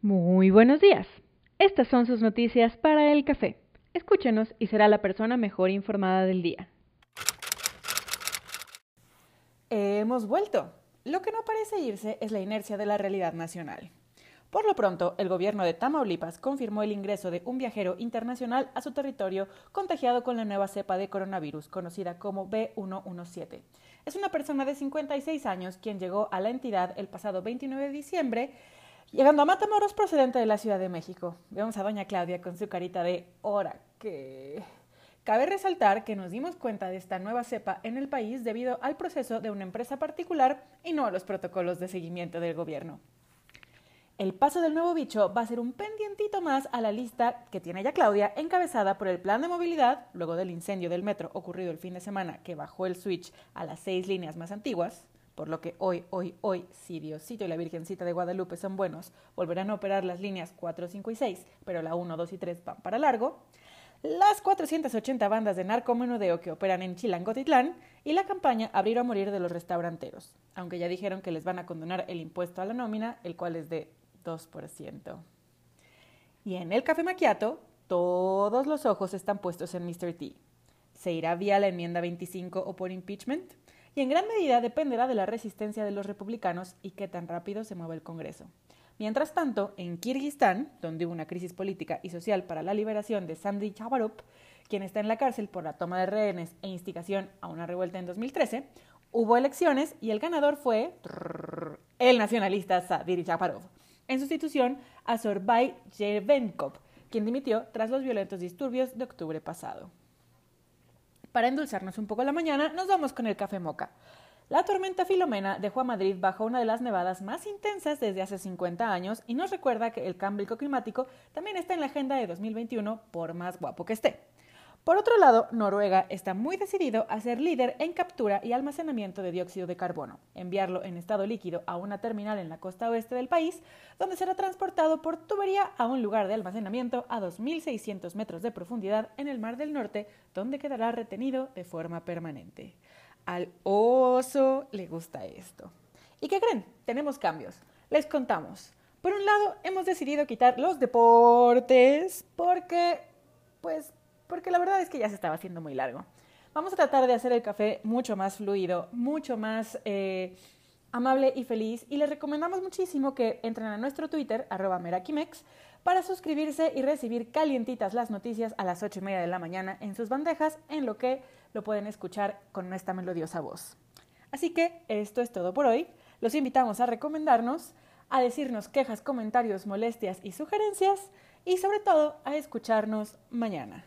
Muy buenos días. Estas son sus noticias para el café. Escúchenos y será la persona mejor informada del día. Hemos vuelto. Lo que no parece irse es la inercia de la realidad nacional. Por lo pronto, el gobierno de Tamaulipas confirmó el ingreso de un viajero internacional a su territorio contagiado con la nueva cepa de coronavirus, conocida como B117. Es una persona de 56 años quien llegó a la entidad el pasado 29 de diciembre, llegando a Matamoros procedente de la Ciudad de México. Vemos a doña Claudia con su carita de hora que... Cabe resaltar que nos dimos cuenta de esta nueva cepa en el país debido al proceso de una empresa particular y no a los protocolos de seguimiento del gobierno. El paso del nuevo bicho va a ser un pendientito más a la lista que tiene ya Claudia, encabezada por el plan de movilidad, luego del incendio del metro ocurrido el fin de semana que bajó el switch a las seis líneas más antiguas, por lo que hoy, hoy, hoy, si Diosito y la Virgencita de Guadalupe son buenos, volverán a operar las líneas 4, 5 y 6, pero la 1, 2 y 3 van para largo, las 480 bandas de narcomenudeo que operan en Chilangotitlán y la campaña Abrir o Morir de los restauranteros, aunque ya dijeron que les van a condonar el impuesto a la nómina, el cual es de 2%. Y en el café maquiato, todos los ojos están puestos en Mr. T. ¿Se irá vía la enmienda 25 o por impeachment? Y en gran medida dependerá de la resistencia de los republicanos y qué tan rápido se mueve el Congreso. Mientras tanto, en Kirguistán, donde hubo una crisis política y social para la liberación de Sandy Chavarop, quien está en la cárcel por la toma de rehenes e instigación a una revuelta en 2013, hubo elecciones y el ganador fue el nacionalista Sadir Chaparov en sustitución a Sorbay Jervenkov, quien dimitió tras los violentos disturbios de octubre pasado. Para endulzarnos un poco la mañana, nos vamos con el café moca. La tormenta Filomena dejó a Madrid bajo una de las nevadas más intensas desde hace 50 años y nos recuerda que el cambio climático también está en la agenda de 2021 por más guapo que esté. Por otro lado, Noruega está muy decidido a ser líder en captura y almacenamiento de dióxido de carbono, enviarlo en estado líquido a una terminal en la costa oeste del país, donde será transportado por tubería a un lugar de almacenamiento a 2.600 metros de profundidad en el Mar del Norte, donde quedará retenido de forma permanente. Al oso le gusta esto. ¿Y qué creen? Tenemos cambios. Les contamos. Por un lado, hemos decidido quitar los deportes porque, pues, porque la verdad es que ya se estaba haciendo muy largo. Vamos a tratar de hacer el café mucho más fluido, mucho más eh, amable y feliz y les recomendamos muchísimo que entren a nuestro Twitter, arroba merakimex, para suscribirse y recibir calientitas las noticias a las ocho y media de la mañana en sus bandejas, en lo que lo pueden escuchar con nuestra melodiosa voz. Así que esto es todo por hoy. Los invitamos a recomendarnos, a decirnos quejas, comentarios, molestias y sugerencias y sobre todo a escucharnos mañana.